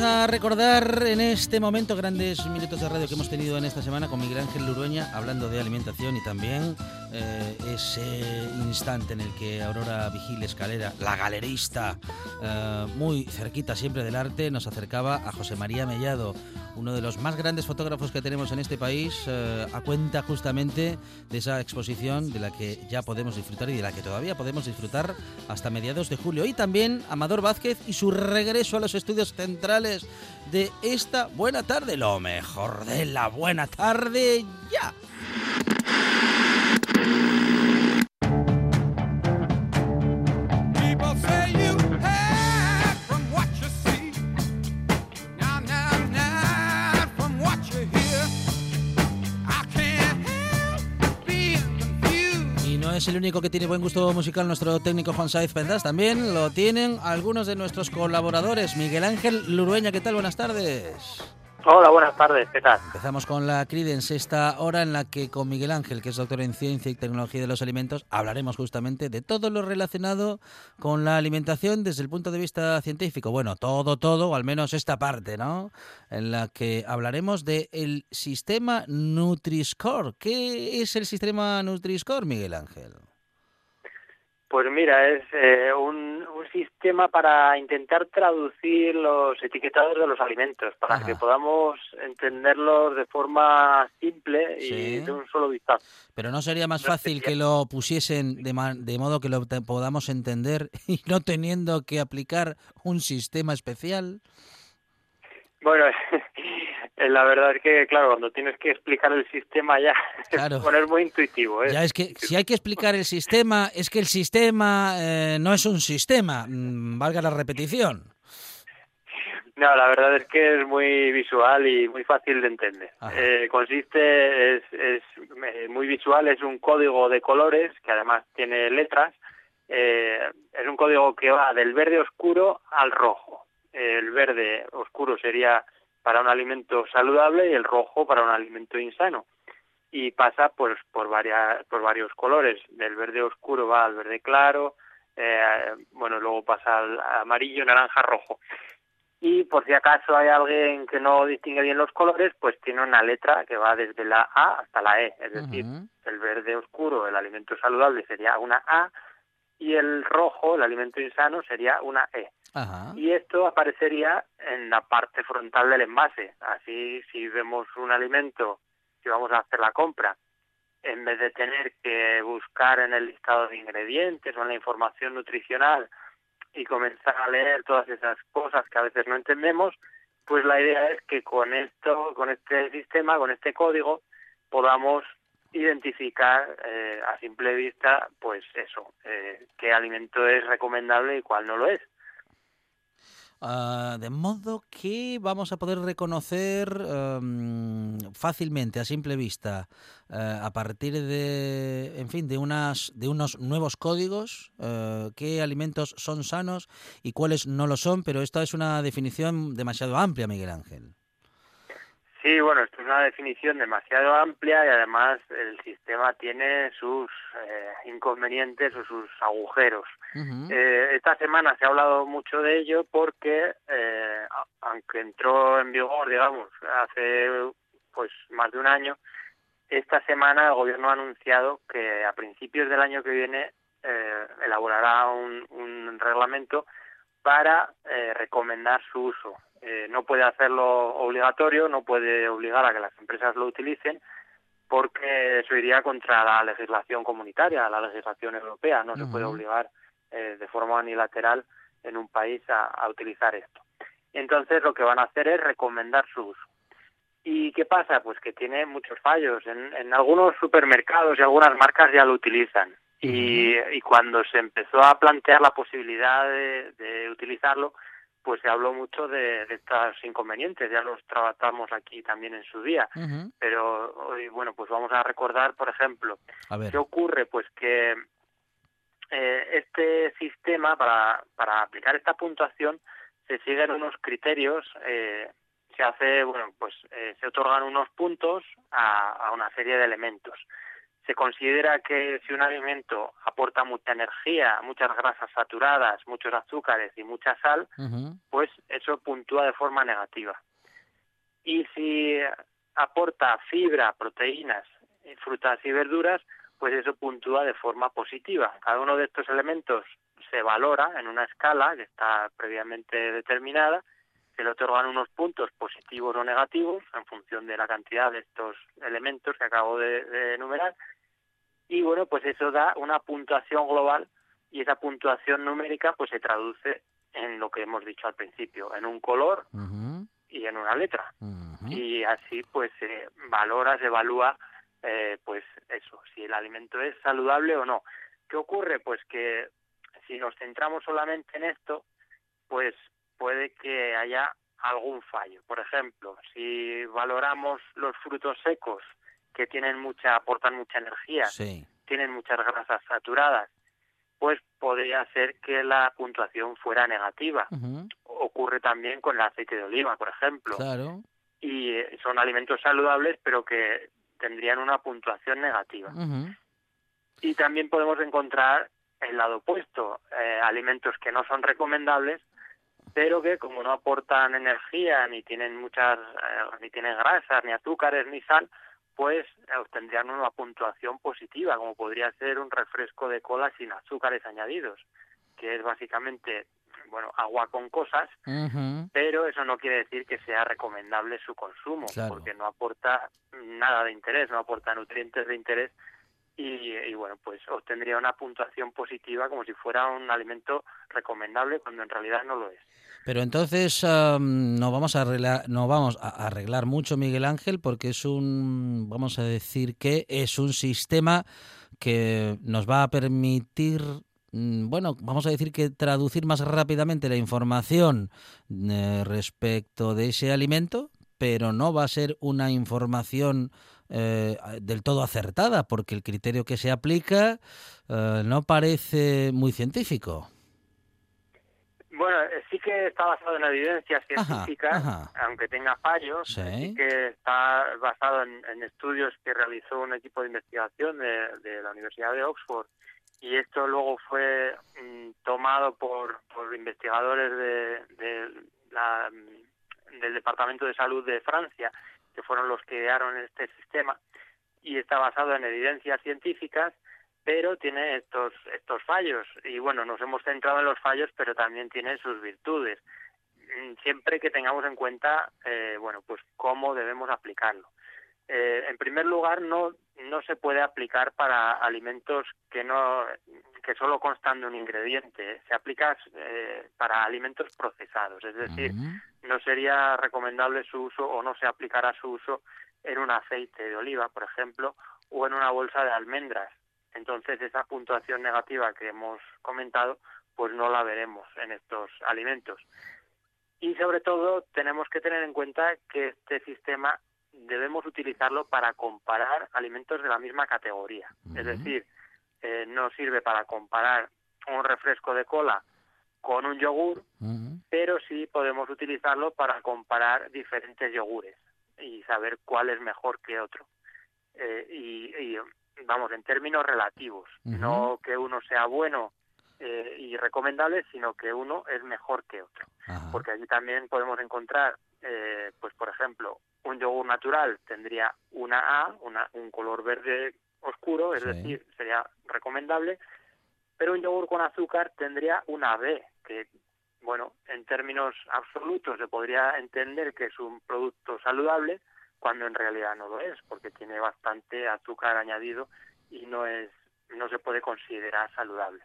A recordar en este momento grandes minutos de radio que hemos tenido en esta semana con Miguel Ángel Lurueña hablando de alimentación y también eh, ese instante en el que Aurora Vigil Escalera, la galerista, eh, muy cerquita siempre del arte, nos acercaba a José María Mellado, uno de los más grandes fotógrafos que tenemos en este país, eh, a cuenta justamente de esa exposición de la que ya podemos disfrutar y de la que todavía podemos disfrutar hasta mediados de julio. Y también Amador Vázquez y su regreso a los estudios centrales de esta buena tarde, lo mejor de la buena tarde ya. Es el único que tiene buen gusto musical nuestro técnico Juan Saiz Pendas. También lo tienen algunos de nuestros colaboradores. Miguel Ángel Lurueña, ¿qué tal? Buenas tardes. Hola, buenas tardes, ¿qué tal? Empezamos con la Credence, esta hora en la que con Miguel Ángel, que es doctor en Ciencia y Tecnología de los Alimentos, hablaremos justamente de todo lo relacionado con la alimentación desde el punto de vista científico. Bueno, todo, todo, o al menos esta parte, ¿no? En la que hablaremos del el sistema Nutri-Score. ¿Qué es el sistema Nutri-Score, Miguel Ángel? Pues mira, es eh, un, sistema para intentar traducir los etiquetados de los alimentos, para que podamos entenderlos de forma simple y de un solo vistazo. Pero ¿no sería más fácil que lo pusiesen de, de modo que lo podamos entender y no teniendo que aplicar un sistema especial? Bueno, la verdad es que, claro, cuando tienes que explicar el sistema ya claro. poner muy intuitivo. ¿eh? Ya es que si hay que explicar el sistema, es que el sistema eh, no es un sistema, mm, valga la repetición. No, la verdad es que es muy visual y muy fácil de entender. Eh, consiste, es, es muy visual, es un código de colores que además tiene letras. es un código que va del verde oscuro al rojo. El verde oscuro sería para un alimento saludable y el rojo para un alimento insano. Y pasa pues por varias, por varios colores, del verde oscuro va al verde claro, eh, bueno, luego pasa al amarillo, naranja, rojo. Y por si acaso hay alguien que no distingue bien los colores, pues tiene una letra que va desde la A hasta la E, es decir, el verde oscuro, el alimento saludable sería una A, y el rojo, el alimento insano, sería una E. Y esto aparecería en la parte frontal del envase. Así, si vemos un alimento, si vamos a hacer la compra, en vez de tener que buscar en el listado de ingredientes o en la información nutricional y comenzar a leer todas esas cosas que a veces no entendemos, pues la idea es que con esto, con este sistema, con este código, podamos identificar eh, a simple vista, pues eso, eh, qué alimento es recomendable y cuál no lo es. Ah, de modo que vamos a poder reconocer em, fácilmente a simple vista eh, a partir de en fin de unas de unos nuevos códigos qué alimentos son sanos y cuáles no lo son pero esta es una definición demasiado amplia Miguel Ángel Sí, bueno, esto es una definición demasiado amplia y además el sistema tiene sus eh, inconvenientes o sus agujeros. eh, esta semana se ha hablado mucho de ello porque, eh, aunque entró en vigor, digamos, hace pues más de un año, esta semana el gobierno ha anunciado que a principios del año que viene eh, elaborará un, un reglamento para recomendar su uso. Eh, no puede hacerlo obligatorio, no puede obligar a que las empresas lo utilicen, porque eso iría contra la legislación comunitaria, la legislación europea. No se puede obligar eh, de forma unilateral en un país a, utilizar esto. Entonces lo que van a hacer es recomendar su uso. ¿Y qué pasa? Pues que tiene muchos fallos. En, en algunos supermercados y algunas marcas ya lo utilizan. Y, y, cuando se empezó a plantear la posibilidad de, de utilizarlo, pues se habló mucho de, estos inconvenientes, ya los tratamos aquí también en su día, pero hoy, bueno, pues vamos a recordar, por ejemplo, qué ocurre, pues que eh, este sistema, para, para aplicar esta puntuación, se siguen unos criterios, eh, se hace, bueno, pues eh, se otorgan unos puntos a, a una serie de elementos se considera que si un alimento aporta mucha energía, muchas grasas saturadas, muchos azúcares y mucha sal, pues eso puntúa de forma negativa. Y si aporta fibra, proteínas, frutas y verduras, pues eso puntúa de forma positiva. Cada uno de estos elementos se valora en una escala que está previamente determinada, se le otorgan unos puntos positivos o negativos en función de la cantidad de estos elementos que acabo de enumerar y bueno, pues eso da una puntuación global y esa puntuación numérica pues se traduce en lo que hemos dicho al principio, en un color y en una letra. Y así pues se valora, se evalúa eh, pues eso, si el alimento es saludable o no. ¿Qué ocurre? Pues que si nos centramos solamente en esto, pues puede que haya algún fallo. Por ejemplo, si valoramos los frutos secos que tienen mucha, aportan mucha energía, tienen muchas grasas saturadas, pues podría ser que la puntuación fuera negativa. Ocurre también con el aceite de oliva, por ejemplo. Claro. Y eh, son alimentos saludables, pero que tendrían una puntuación negativa. Y también podemos encontrar el lado opuesto, eh, alimentos que no son recomendables, pero que como no aportan energía, ni tienen muchas, eh, ni tienen grasas, ni azúcares, ni sal, pues obtendrían una puntuación positiva, como podría ser un refresco de cola sin azúcares añadidos, que es básicamente bueno, agua con cosas, pero eso no quiere decir que sea recomendable su consumo, porque no aporta nada de interés, no aporta nutrientes de interés y, bueno, pues obtendría una puntuación positiva como si fuera un alimento recomendable cuando en realidad no lo es. Pero entonces no vamos a arreglar, no vamos a arreglar mucho Miguel Ángel porque es un, vamos a decir que es un sistema que nos va a permitir mm, bueno, vamos a decir que traducir más rápidamente la información eh, respecto de ese alimento, pero no va a ser una información eh, del todo acertada, porque el criterio que se aplica eh, no parece muy científico. Bueno, eh, sí que está basado en evidencias científicas, aunque tenga fallos, sí. que está basado en, estudios que realizó un equipo de investigación de, la Universidad de Oxford. Y esto luego fue mm, tomado por, por investigadores de, de la, del Departamento de Salud de Francia que fueron los que idearon este sistema. Y está basado en evidencias científicas, pero tiene estos estos fallos y bueno, nos hemos centrado en los fallos, pero también tiene sus virtudes. Mm, siempre que tengamos en cuenta, eh, bueno, pues cómo debemos aplicarlo. Eh, en primer lugar, no no se puede aplicar para alimentos que no que solo constan de un ingrediente. Se aplica eh, para alimentos procesados, es decir, no sería recomendable su uso o no se aplicará su uso en un aceite de oliva, por ejemplo, o en una bolsa de almendras. Entonces, esa puntuación negativa que hemos comentado, pues no la veremos en estos alimentos. Y sobre todo, tenemos que tener en cuenta que este sistema debemos utilizarlo para comparar alimentos de la misma categoría. Es decir, eh, no sirve para comparar un refresco de cola con un yogur, pero sí podemos utilizarlo para comparar diferentes yogures y saber cuál es mejor que otro. Eh, y, vamos, en términos relativos, no que uno sea bueno eh, y recomendable, sino que uno es mejor que otro. Porque allí también podemos encontrar, pues por ejemplo, un yogur natural tendría una A, una, un color verde oscuro, es decir, sería recomendable, pero un yogur con azúcar tendría una B, que, bueno, en términos absolutos se podría entender que es un producto saludable, cuando en realidad no lo es, porque tiene bastante azúcar añadido y no es no se puede considerar saludable.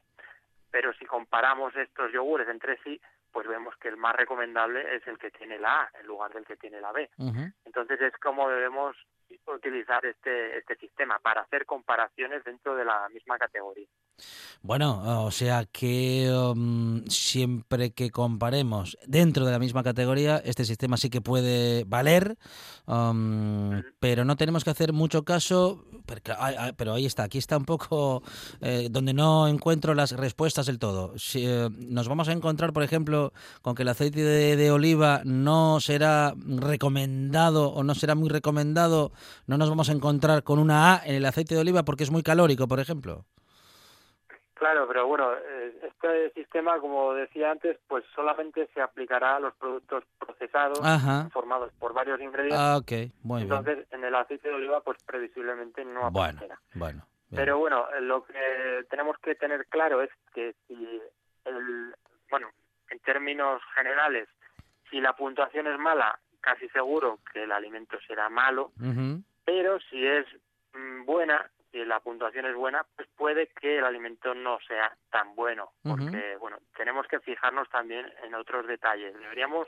Pero si comparamos estos yogures entre sí, pues vemos que el más recomendable es el que tiene la A en lugar del que tiene la B. Entonces es como debemos utilizar este, este sistema para hacer comparaciones dentro de la misma categoría. Bueno, o sea que um, siempre que comparemos dentro de la misma categoría, este sistema sí que puede valer, um, pero no tenemos que hacer mucho caso. Pero, ahí está, aquí está un poco eh, donde no encuentro las respuestas del todo. Si, eh, nos vamos a encontrar, por ejemplo, con que el aceite de, oliva no será recomendado o no será muy recomendado, no nos vamos a encontrar con una A en el aceite de oliva porque es muy calórico, por ejemplo. Claro, pero bueno, eh, este sistema, como decía antes, pues solamente se aplicará a los productos procesados, formados por varios ingredientes. Ah, ok, muy Entonces, en el aceite de oliva, pues previsiblemente no aparecerá. Bueno, bueno. Pero bueno, lo que tenemos que tener claro es que si el, bueno, en términos generales, si la puntuación es mala, casi seguro que el alimento será malo, pero si es mm, buena, si la puntuación es buena, pues puede que el alimento no sea tan bueno, porque bueno, tenemos que fijarnos también en otros detalles. Deberíamos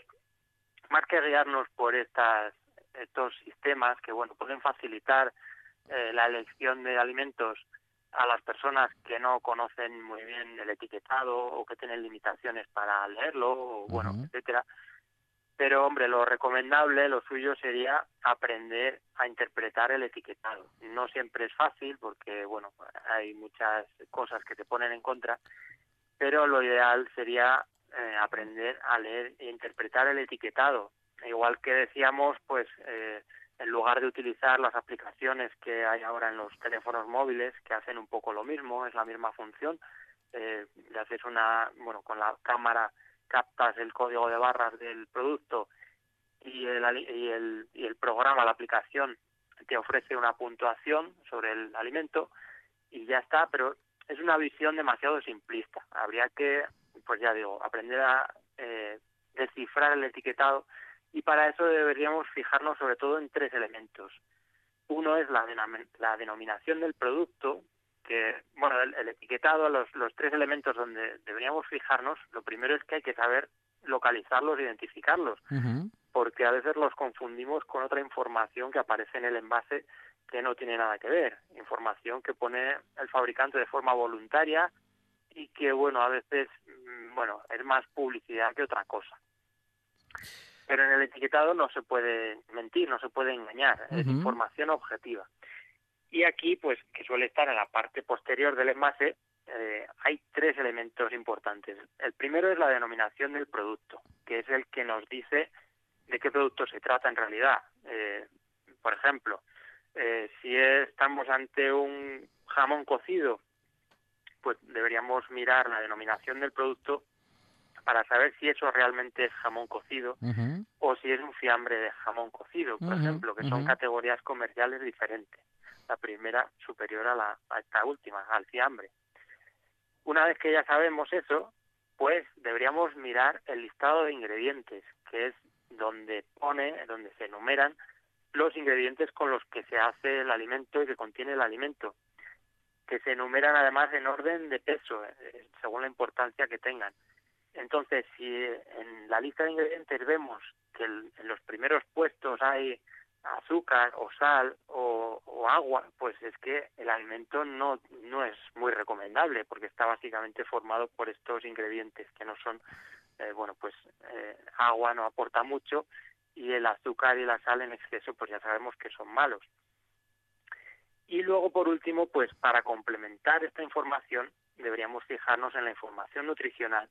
más que guiarnos por estas estos sistemas que bueno pueden facilitar eh, la elección de alimentos a las personas que no conocen muy bien el etiquetado o que tienen limitaciones para leerlo o bueno etcétera pero hombre, lo recomendable, lo suyo sería aprender a interpretar el etiquetado. No siempre es fácil porque, bueno, hay muchas cosas que te ponen en contra, pero lo ideal sería eh, aprender a leer e interpretar el etiquetado. Igual que decíamos, pues eh, en lugar de utilizar las aplicaciones que hay ahora en los teléfonos móviles, que hacen un poco lo mismo, es la misma función, eh, le haces una, bueno, con la cámara captas el código de barras del producto y el, y el, y el programa, la aplicación, te ofrece una puntuación sobre el alimento y ya está, pero es una visión demasiado simplista. Habría que, pues ya digo, aprender a eh, descifrar el etiquetado y para eso deberíamos fijarnos sobre todo en tres elementos. Uno es la, la denominación del producto, que, bueno, el, etiquetado, los, los tres elementos donde deberíamos fijarnos, lo primero es que hay que saber localizarlos, identificarlos, porque a veces los confundimos con otra información que aparece en el envase que no tiene nada que ver, información que pone el fabricante de forma voluntaria y que, bueno, a veces, mm, bueno, es más publicidad que otra cosa. Pero en el etiquetado no se puede mentir, no se puede engañar, es información objetiva. Y aquí, pues, que suele estar en la parte posterior del envase, eh, hay tres elementos importantes. El primero es la denominación del producto, que es el que nos dice de qué producto se trata en realidad. Eh, por ejemplo, eh, si estamos ante un jamón cocido, pues deberíamos mirar la denominación del producto para saber si eso realmente es jamón cocido o si es un fiambre de jamón cocido, por ejemplo, que son categorías comerciales diferentes la primera superior a, la, a esta última, al fiambre. Una vez que ya sabemos eso, pues deberíamos mirar el listado de ingredientes, que es donde pone, donde se enumeran los ingredientes con los que se hace el alimento y que contiene el alimento, que se enumeran además en orden de peso, eh, según la importancia que tengan. Entonces, si en la lista de ingredientes vemos que en los primeros puestos hay azúcar o sal o, agua, pues es que el alimento no, no es muy recomendable porque está básicamente formado por estos ingredientes que no son, eh, bueno, pues eh, agua no aporta mucho y el azúcar y la sal en exceso pues ya sabemos que son malos. Y luego, por último, pues para complementar esta información deberíamos fijarnos en la información nutricional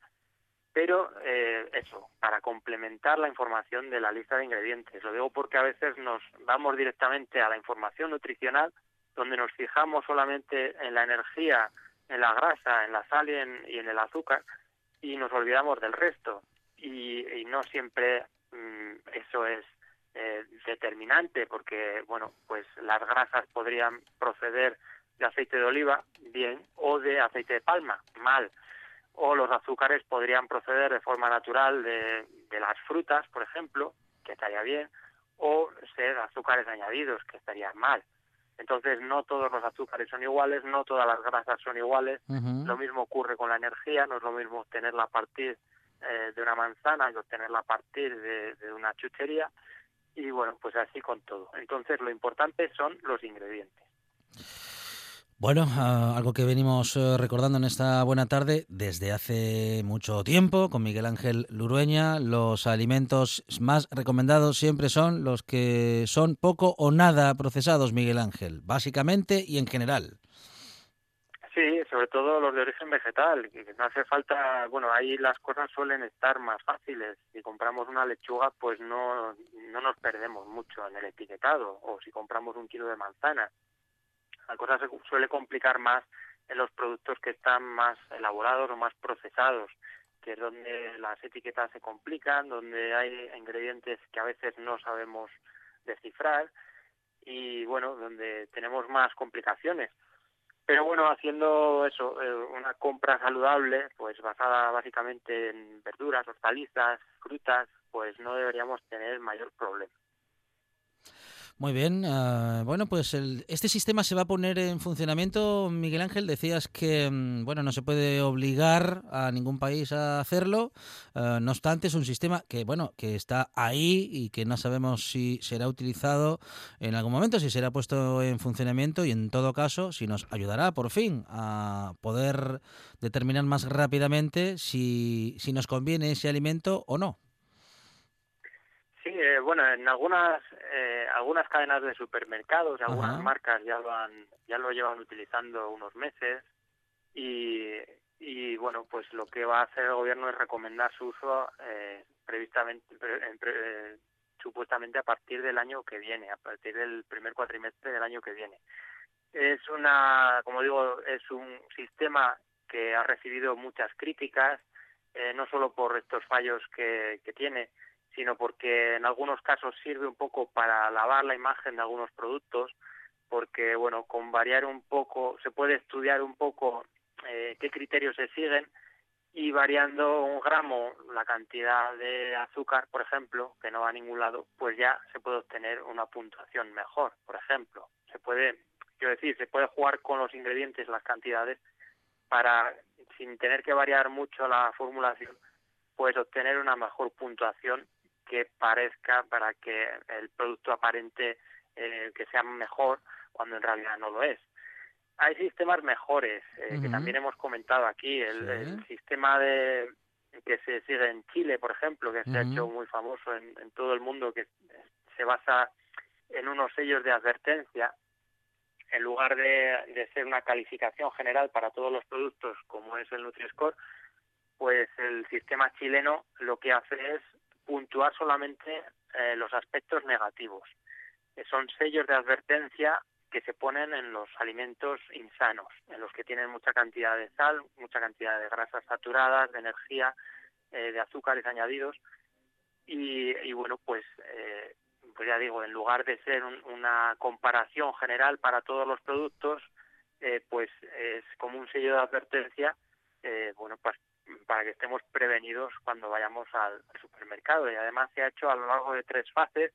pero eh, eso, para complementar la información de la lista de ingredientes. Lo digo porque a veces nos vamos directamente a la información nutricional, donde nos fijamos solamente en la energía, en la grasa, en la sal y en, el azúcar, y nos olvidamos del resto. Y, no siempre mm, eso es eh, determinante, porque, bueno, pues las grasas podrían proceder de aceite de oliva, bien, o de aceite de palma, mal o los azúcares podrían proceder de forma natural de, las frutas, por ejemplo, que estaría bien, o ser azúcares añadidos, que estaría mal. Entonces, no todos los azúcares son iguales, no todas las grasas son iguales. Lo mismo ocurre con la energía, no es lo mismo obtenerla a partir eh, de una manzana que obtenerla a partir de, de una chuchería. Y bueno, pues así con todo. Entonces, lo importante son los ingredientes. Bueno, ah, algo que venimos eh, recordando en esta buena tarde desde hace mucho tiempo con Miguel Ángel Lurueña, los alimentos más recomendados siempre son los que son poco o nada procesados, Miguel Ángel, básicamente y en general. Sí, sobre todo los de origen vegetal. No hace falta, bueno, ahí las cosas suelen estar más fáciles. Si compramos una lechuga, pues no, no nos perdemos mucho en el etiquetado. O si compramos un kilo de manzana, la cosa se suele complicar más en los productos que están más elaborados o más procesados, que es donde las etiquetas se complican, donde hay ingredientes que a veces no sabemos descifrar y bueno, donde tenemos más complicaciones. Pero bueno, haciendo eso, eh, una compra saludable, pues basada básicamente en verduras, hortalizas, frutas, pues no deberíamos tener mayor problema. Muy bien. Ah, bueno, pues este sistema se va a poner en funcionamiento. Miguel Ángel, decías que mm, bueno no se puede obligar a ningún país a hacerlo. Ah, no obstante, es un sistema que bueno que está ahí y que no sabemos si será utilizado en algún momento, si será puesto en funcionamiento y en todo caso si nos ayudará por fin a poder determinar más rápidamente si, si nos conviene ese alimento o no. Sí, eh, bueno, en algunas eh, algunas cadenas de supermercados, algunas marcas ya lo han ya lo llevan utilizando unos meses y, y bueno, pues lo que va a hacer el gobierno es recomendar su uso eh, previstamente eh, supuestamente a partir del año que viene, a partir del primer cuatrimestre del año que viene. Es una, como digo, es un sistema que ha recibido muchas críticas, no solo por estos fallos que, que tiene, sino porque en algunos casos sirve un poco para lavar la imagen de algunos productos, porque bueno, con variar un poco, se puede estudiar un poco eh, qué criterios se siguen y variando un gramo la cantidad de azúcar, por ejemplo, que no va a ningún lado, pues ya se puede obtener una puntuación mejor, por ejemplo. Se puede, quiero decir, se puede jugar con los ingredientes, las cantidades, para, sin tener que variar mucho la formulación, pues obtener una mejor puntuación que parezca para que el producto aparente eh, que sea mejor cuando en realidad no lo es. Hay sistemas mejores eh, que también hemos comentado aquí. El, sistema de que se sigue en Chile, por ejemplo, que se ha hecho muy famoso en, en todo el mundo, que se basa en unos sellos de advertencia en lugar de, de, ser una calificación general para todos los productos como es el Nutri-Score, pues el sistema chileno lo que hace es puntuar solamente eh, los aspectos negativos. son sellos de advertencia que se ponen en los alimentos insanos, en los que tienen mucha cantidad de sal, mucha cantidad de grasas saturadas, de energía, eh, de azúcares añadidos. Y, bueno, pues, eh, pues ya digo, en lugar de ser una comparación general para todos los productos, pues es como un sello de advertencia, bueno, pues para que estemos prevenidos cuando vayamos al, supermercado. Y además se ha hecho a lo largo de tres fases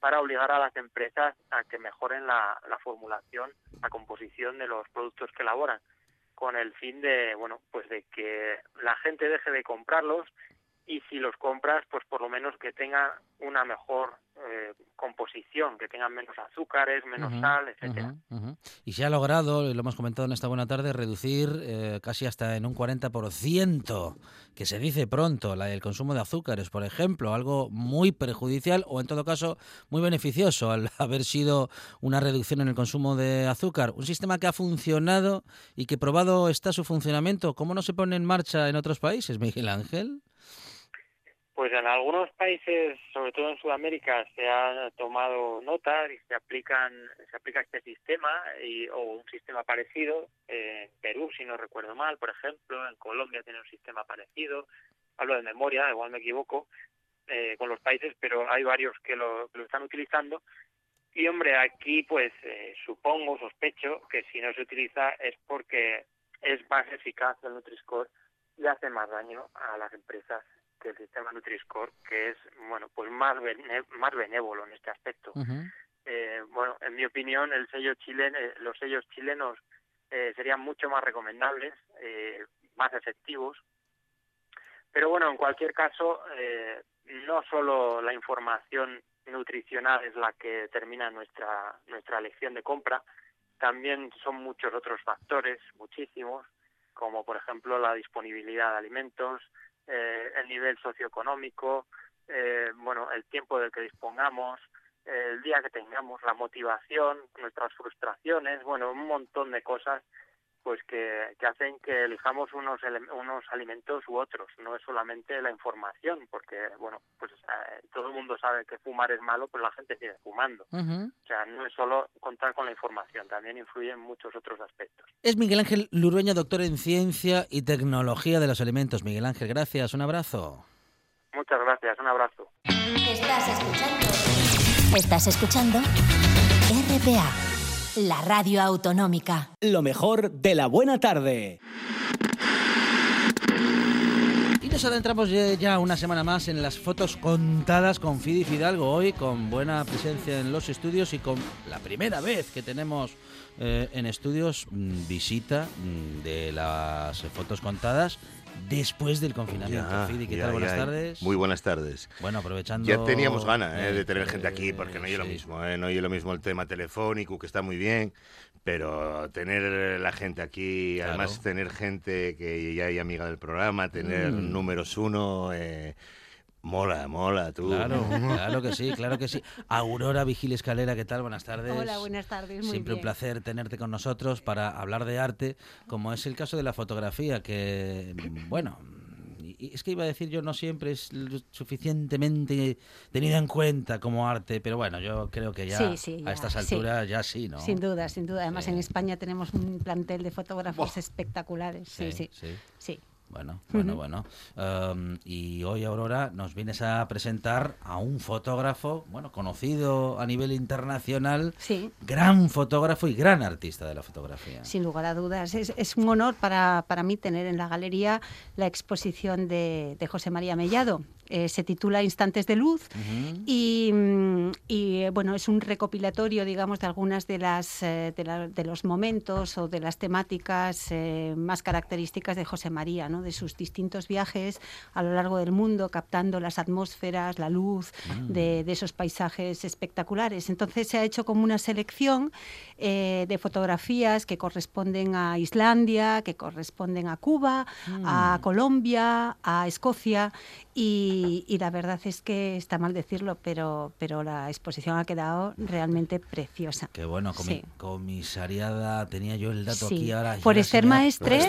para obligar a las empresas a que mejoren la, la formulación, la composición de los productos que elaboran, con el fin de, bueno, pues de que la gente deje de comprarlos y si los compras, pues por lo menos que tengan una mejor eh, composición, que tengan menos azúcares, menos sal, etcétera. Y se ha logrado, lo hemos comentado en esta buena tarde, reducir eh, casi hasta en un 40%, que se dice pronto, la, el consumo de azúcares, por ejemplo, algo muy perjudicial o en todo caso muy beneficioso al haber sido una reducción en el consumo de azúcar. Un sistema que ha funcionado y que probado está su funcionamiento. ¿Cómo no se pone en marcha en otros países, Miguel Ángel? Pues en algunos países, sobre todo en Sudamérica, se ha tomado nota y se aplican, se aplica este sistema o un sistema parecido. en Perú, si no recuerdo mal, por ejemplo, en Colombia tiene un sistema parecido. Hablo de memoria, igual me equivoco eh, con los países, pero hay varios que lo, lo están utilizando. Y hombre, aquí pues eh, supongo, sospecho que si no se utiliza es porque es más eficaz el Nutri-Score y hace más daño a las empresas el sistema Nutri-Score, que es bueno pues más más benévolo en este aspecto. eh, bueno, en mi opinión, el sello chileno, eh, los sellos chilenos eh, serían mucho más recomendables, eh, más efectivos. Pero bueno, en cualquier caso, no solo la información nutricional es la que determina nuestra nuestra elección de compra, también son muchos otros factores, muchísimos, como por ejemplo la disponibilidad de alimentos, eh, el nivel socioeconómico, eh, bueno, el tiempo del que dispongamos, el día que tengamos, la motivación, nuestras frustraciones, bueno, un montón de cosas pues que, que hacen que elijamos unos unos alimentos u otros no es solamente la información porque bueno pues todo el mundo sabe que fumar es malo pero la gente sigue fumando. O sea no es solo contar con la información también influye en muchos otros aspectos. Es Miguel Ángel Lurueña doctor en ciencia y tecnología de los alimentos. Miguel Ángel gracias un abrazo. Muchas gracias un abrazo. Estás escuchando. Estás escuchando RPA la radio autonómica. Lo mejor de la buena tarde. Y nos adentramos ya una semana más en las fotos contadas con Fidi Fidalgo hoy, con buena presencia en los estudios y con la primera vez que tenemos eh, en estudios mm, visita mm, de las fotos contadas después del confinamiento. ¿qué tal? Buenas tardes. Muy buenas tardes. Bueno, aprovechando... Ya teníamos ganas eh, de tener gente aquí, porque no oye lo mismo, eh, no oye lo mismo el tema telefónico, que está muy bien, pero tener la gente aquí, además tener gente que ya hay amiga del programa, tener mm. números uno... Eh, Mola, mola, tú. Claro, claro que sí, claro que sí. Aurora Vigil Escalera, ¿qué tal? Buenas tardes. Hola, buenas tardes. Muy Siempre un placer tenerte con nosotros para hablar de arte, como es el caso de la fotografía, que, bueno, es que iba a decir yo no siempre es suficientemente tenida en cuenta como arte, pero bueno, yo creo que ya, a estas alturas ya sí, ¿no? Sin duda, sin duda. Además en España tenemos un plantel de fotógrafos espectaculares. sí, sí. sí. Bueno, bueno, bueno. Em, y hoy, Aurora, nos vienes a presentar a un fotógrafo, bueno, conocido a nivel internacional, sí. gran fotógrafo y gran artista de la fotografía. Sin lugar a dudas. Es, un honor para, para, mí tener en la galería la exposición de, de José María Mellado, eh, se titula Instantes de Luz y, y, bueno, es un recopilatorio, digamos, de algunas de, las, eh, de, los momentos o de las temáticas eh, más características de José María, ¿no? De sus distintos viajes a lo largo del mundo, captando las atmósferas, la luz mm. de, esos paisajes espectaculares. Entonces se ha hecho como una selección de fotografías que corresponden a Islandia, que corresponden a Cuba, a mm. Colombia, a Escocia y, la verdad es que está mal decirlo, pero, pero la exposición ha quedado realmente preciosa. Qué bueno, comisariada, tenía yo el dato aquí ahora. Por Esther Maestre,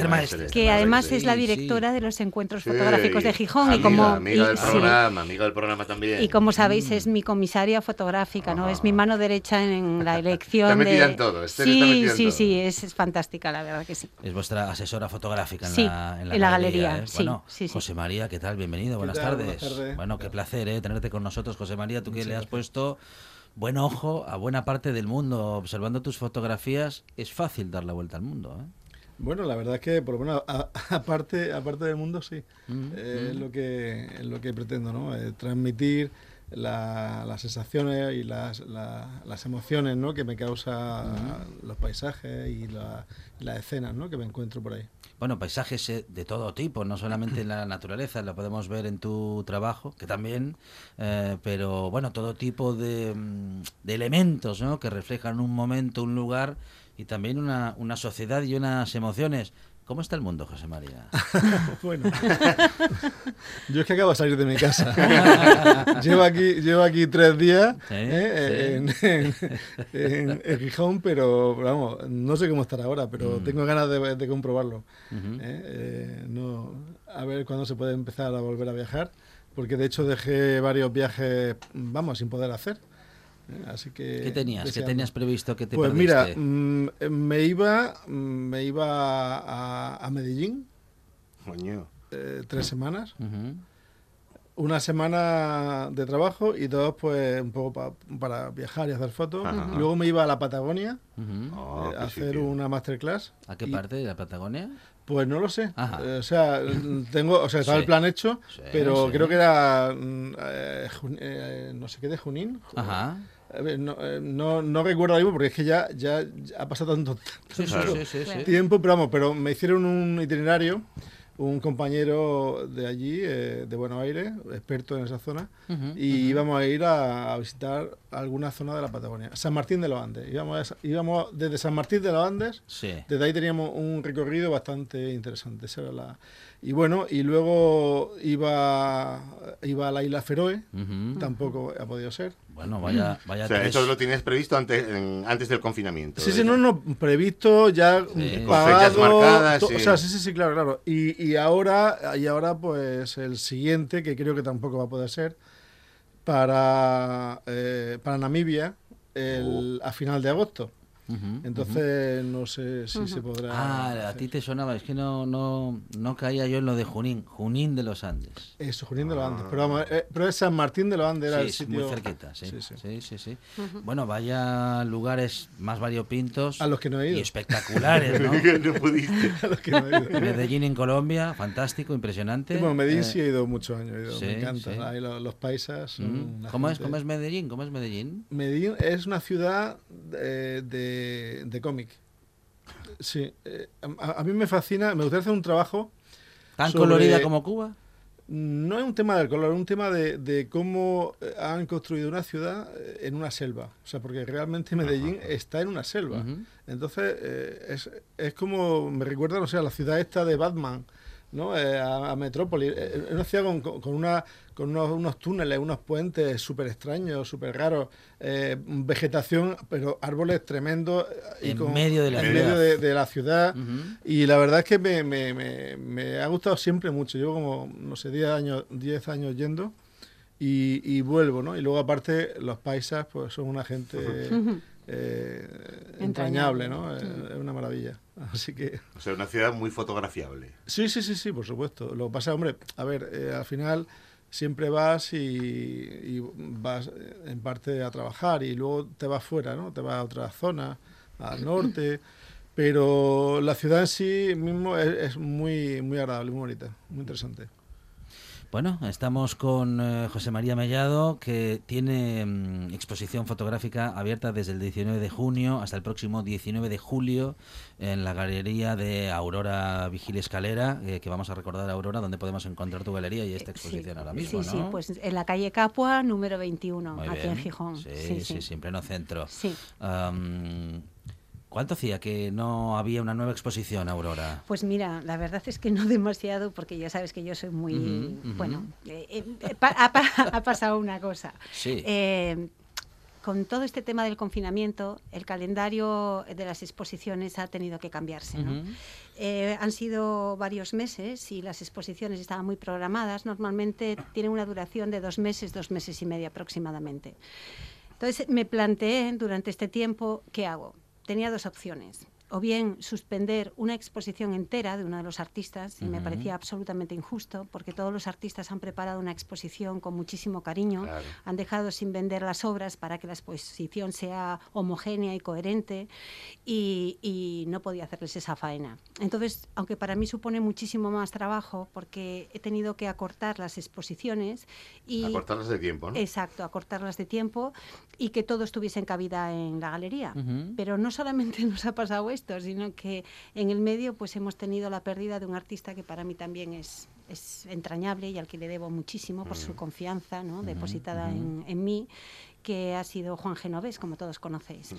que además es la directora de los encuentros fotográficos de Gijón. Amiga, y como, amiga del programa, amiga del programa también. Y como sabéis, es mi comisaria fotográfica, ¿no? Es mi mano derecha en la elección. Está metida de... en todo, Sí, sí, sí, es, fantástica, la verdad que sí. Es vuestra asesora fotográfica en, la, en la, galería. ¿eh? Bueno, José María, ¿qué tal? Bienvenido, buenas tardes. Bueno, qué placer ¿eh? tenerte con nosotros, José María, tú que le has puesto buen ojo a buena parte del mundo. Observando tus fotografías, es fácil dar la vuelta al mundo. ¿eh? Bueno, la verdad es que, por lo menos, aparte, aparte del mundo, sí. Mm, eh, es, mm. lo que, es lo que pretendo, ¿no? Eh, transmitir las sensaciones y las, las emociones ¿no? que me causa mm. los paisajes y las escenas ¿no? que me encuentro por ahí. Bueno, paisajes eh, de todo tipo, no solamente en la naturaleza, lo podemos ver en tu trabajo, que también, eh, pero bueno, todo tipo de, mm, de, elementos ¿no? que reflejan un momento, un lugar y también una, una sociedad y unas emociones. ¿Cómo está el mundo, José María? bueno, yo es que acabo de salir de mi casa. llevo aquí, llevo aquí tres días ¿eh? En, en, Gijón, pero vamos, no sé cómo estará ahora, pero mm. tengo ganas de, comprobarlo. ¿eh? Eh, no, a ver cuándo se puede empezar a volver a viajar, porque de hecho dejé varios viajes, vamos, sin poder hacer. Así que ¿Qué tenías? ¿Qué tenías previsto que te Pues mira, mm, me iba, mm, me iba a, Medellín. Eh, tres semanas. Una semana de trabajo y dos, pues, un poco para viajar y hacer fotos. Luego me iba a la Patagonia ah, eh, a hacer una masterclass. ¿A qué parte de la Patagonia? Pues no lo sé. Eh, o sea, tengo, o sea, estaba el plan hecho, pero creo que era mm, no sé qué de Junín. Ajá. Eh, no, no, recuerdo mismo porque es que ya, ya ha pasado tanto, tiempo, pero vamos, pero me hicieron un itinerario un compañero de allí, eh, de Buenos Aires, experto en esa zona, y íbamos a ir a, visitar alguna zona de la Patagonia. San Martín de los Andes. Íbamos, íbamos desde San Martín de los Andes, desde ahí teníamos un recorrido bastante interesante. Esa era la, y bueno, y luego iba, iba a la isla Feroe, tampoco ha podido ser. Bueno, vaya, vaya. O sea, eso lo tienes previsto antes, antes del confinamiento. Sí, sí, no, no, previsto ya pagado. marcadas. O sea, sí, sí, sí, claro, claro. Y, y ahora, y ahora, pues el siguiente, que creo que tampoco va a poder ser, para, eh, para Namibia, el, a final de agosto. Entonces no sé si se podrá. Ah, a ti te sonaba, es que no, no, no caía yo en lo de Junín, Junín de los Andes. Eso, Junín de los Andes. Pero, vamos, eh, pero es San Martín de los Andes, era el sitio. Muy cerquita, sí. Sí, sí, sí. Bueno, vaya lugares más variopintos. A los que no he ido. Y espectaculares, ¿no? no pudiste. a los que no he ido. Medellín en Colombia, fantástico, impresionante. Bueno, Medellín sí he ido muchos años, he ido, me encanta. Ahí los, paisas. ¿Cómo, es, ¿Cómo es Medellín? ¿Cómo es Medellín? Medellín es una ciudad de, de cómic. Sí, eh, a, mí me fascina, me gustaría hacer un trabajo. ¿Tan colorida como Cuba? No es un tema del color, es un tema de, cómo eh, han construido una ciudad eh, en una selva. O sea, porque realmente Medellín está en una selva. Entonces, es, es, como, me recuerda, no sé, a la ciudad esta de Batman, ¿no? Eh, a, Metrópolis. Es eh, una ciudad con, una, con unos, unos, túneles, unos puentes súper extraños, súper raros, eh, vegetación, pero árboles tremendos. Y en medio de la en ciudad. Medio de, la ciudad. Y la verdad es que me, me, me, ha gustado siempre mucho. Llevo como, no sé, 10 años, 10 años yendo. Y, y, vuelvo, ¿no? Y luego aparte los paisas pues son una gente eh, entrañable, ¿no? Es una maravilla. Así que... O sea, una ciudad muy fotografiable. Sí, sí, sí, sí, por supuesto. Lo que pasa, hombre, a ver, eh, al final siempre vas y, vas eh, en parte a trabajar y luego te vas fuera, ¿no? Te vas a otra zona, al norte. Pero la ciudad en sí mismo es, es muy, muy agradable, muy bonita, muy interesante. Bueno, estamos con eh, José María Mellado, que tiene mm, exposición fotográfica abierta desde el 19 de junio hasta el próximo 19 de julio en la galería de Aurora Vigil Escalera, eh, que vamos a recordar Aurora, donde podemos encontrar tu galería y esta exposición ahora mismo. Sí, sí, pues en la calle Capua, número 21, aquí en Gijón. Sí, sí, sí, en pleno centro. Sí. ¿Cuánto hacía que no había una nueva exposición, Aurora? Pues mira, la verdad es que no demasiado, porque ya sabes que yo soy muy... Bueno, eh, eh, ha, pasado una cosa. Sí. Eh, con todo este tema del confinamiento, el calendario de las exposiciones ha tenido que cambiarse. han sido varios meses y las exposiciones estaban muy programadas. Normalmente tienen una duración de dos meses, dos meses y medio aproximadamente. Entonces me planteé durante este tiempo, ¿qué hago? Tenía dos opciones o bien suspender una exposición entera de uno de los artistas, y me parecía absolutamente injusto, porque todos los artistas han preparado una exposición con muchísimo cariño, han dejado sin vender las obras para que la exposición sea homogénea y coherente, y, no podía hacerles esa faena. Entonces, aunque para mí supone muchísimo más trabajo, porque he tenido que acortar las exposiciones y... Acortarlas de tiempo, ¿no? Exacto, acortarlas de tiempo y que todo estuviese en cabida en la galería. Pero no solamente nos ha pasado esto, sino que en el medio pues hemos tenido la pérdida de un artista que para mí también es, es entrañable y al que le debo muchísimo por su confianza ¿no? depositada en, en mí que ha sido Juan Genovés, como todos conocéis.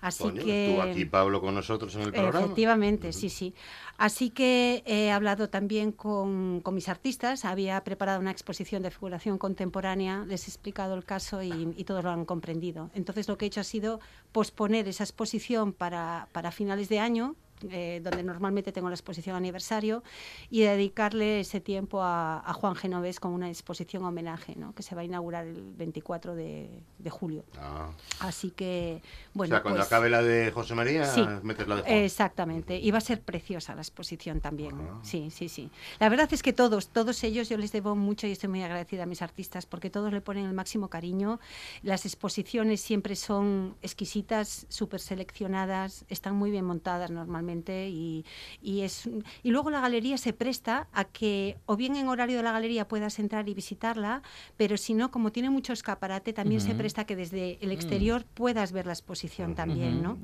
Así que estuvo aquí Pablo con nosotros en el programa. Efectivamente, sí, sí. Así que he hablado también con, con, mis artistas, había preparado una exposición de figuración contemporánea, les he explicado el caso y, y, todos lo han comprendido. Entonces lo que he hecho ha sido posponer esa exposición para, para finales de año, eh, donde normalmente tengo la exposición aniversario, y dedicarle ese tiempo a, Juan Genovés con una exposición homenaje, ¿no? que se va a inaugurar el 24 de, julio. Ah. Así que, bueno. O sea, cuando pues acabe la de José María, sí, metes la de Juan. Exactamente. Y va a ser preciosa la exposición también. Sí, sí, sí. La verdad es que todos, todos ellos yo les debo mucho y estoy muy agradecida a mis artistas porque todos le ponen el máximo cariño. Las exposiciones siempre son exquisitas, súper seleccionadas, están muy bien montadas normalmente realmente y, y, es y luego la galería se presta a que o bien en horario de la galería puedas entrar y visitarla, pero si no, como tiene mucho escaparate, también se presta que desde el mm. exterior puedas ver la exposición también, ¿no?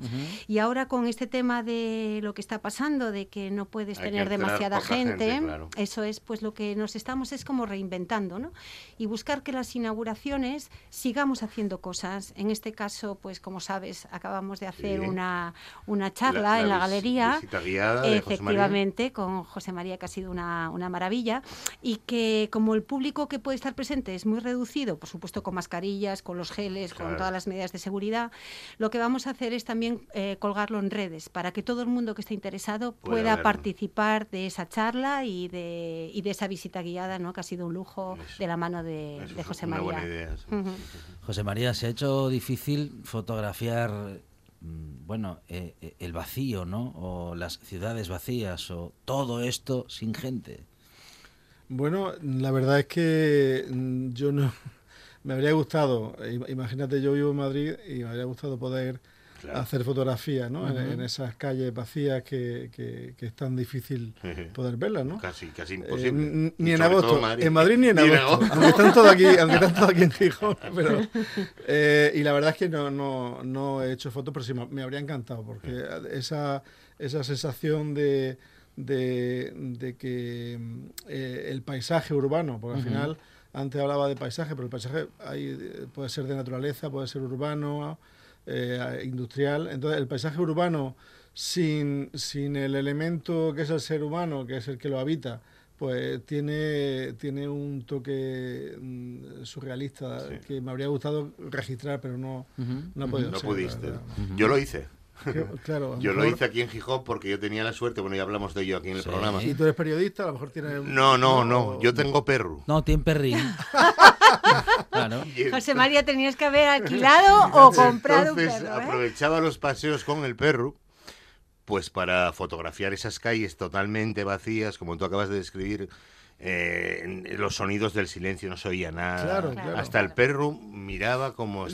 Y ahora con este tema de lo que está pasando, de que no puedes tener demasiada gente, eso es pues lo que nos estamos es como reinventando, ¿no? Y buscar que las inauguraciones sigamos haciendo cosas. En este caso, pues como sabes, acabamos de hacer una, una charla en la galería, efectivamente, con José María, que ha sido una, una maravilla, y que como el público que puede estar presente es muy reducido, por supuesto con mascarillas, con los geles, con todas las medidas de seguridad, lo que vamos a hacer es también eh, colgarlo en redes para que todo el mundo que esté interesado pueda participar de esa charla y de, y de esa visita guiada, ¿no? que ha sido un lujo de la mano de, José María. José María, se ha hecho difícil fotografiar bueno, eh, eh, el vacío, ¿no? O las ciudades vacías, o todo esto sin gente. Bueno, la verdad es que mm, yo no, me habría gustado, imagínate, yo vivo en Madrid y me habría gustado poder hacer fotografía ¿no? en, esas calles vacías que, que, es tan difícil poder verlas, ¿no? Casi, casi eh, imposible. ni en agosto, en Madrid ni en agosto, aunque están todos aquí, aunque están todos aquí en Gijón, pero eh, y la verdad es que no, no, no he hecho fotos, pero sí me, habría encantado, porque esa, esa sensación de, de, de que eh, el paisaje urbano, porque al final antes hablaba de paisaje, pero el paisaje puede ser de naturaleza, puede ser urbano, eh, industrial. Entonces, el paisaje urbano sin, sin el elemento que es el ser humano, que es el que lo habita, pues tiene, tiene un toque mm, surrealista que me habría gustado registrar, pero no, no he podido. No pudiste. Yo lo hice. Claro, yo lo hice aquí en Gijón porque yo tenía la suerte, bueno, ya hablamos de ello aquí en el programa. ¿Y tú eres periodista? A lo mejor tienes... No, no, no, yo tengo perro. No, tiene perrín. José María, tenías que haber alquilado o comprado un perro. ¿eh? aprovechaba los paseos con el perro pues para fotografiar esas calles totalmente vacías, como tú acabas de describir, eh, los sonidos del silencio no se oía nada. Hasta el perro miraba como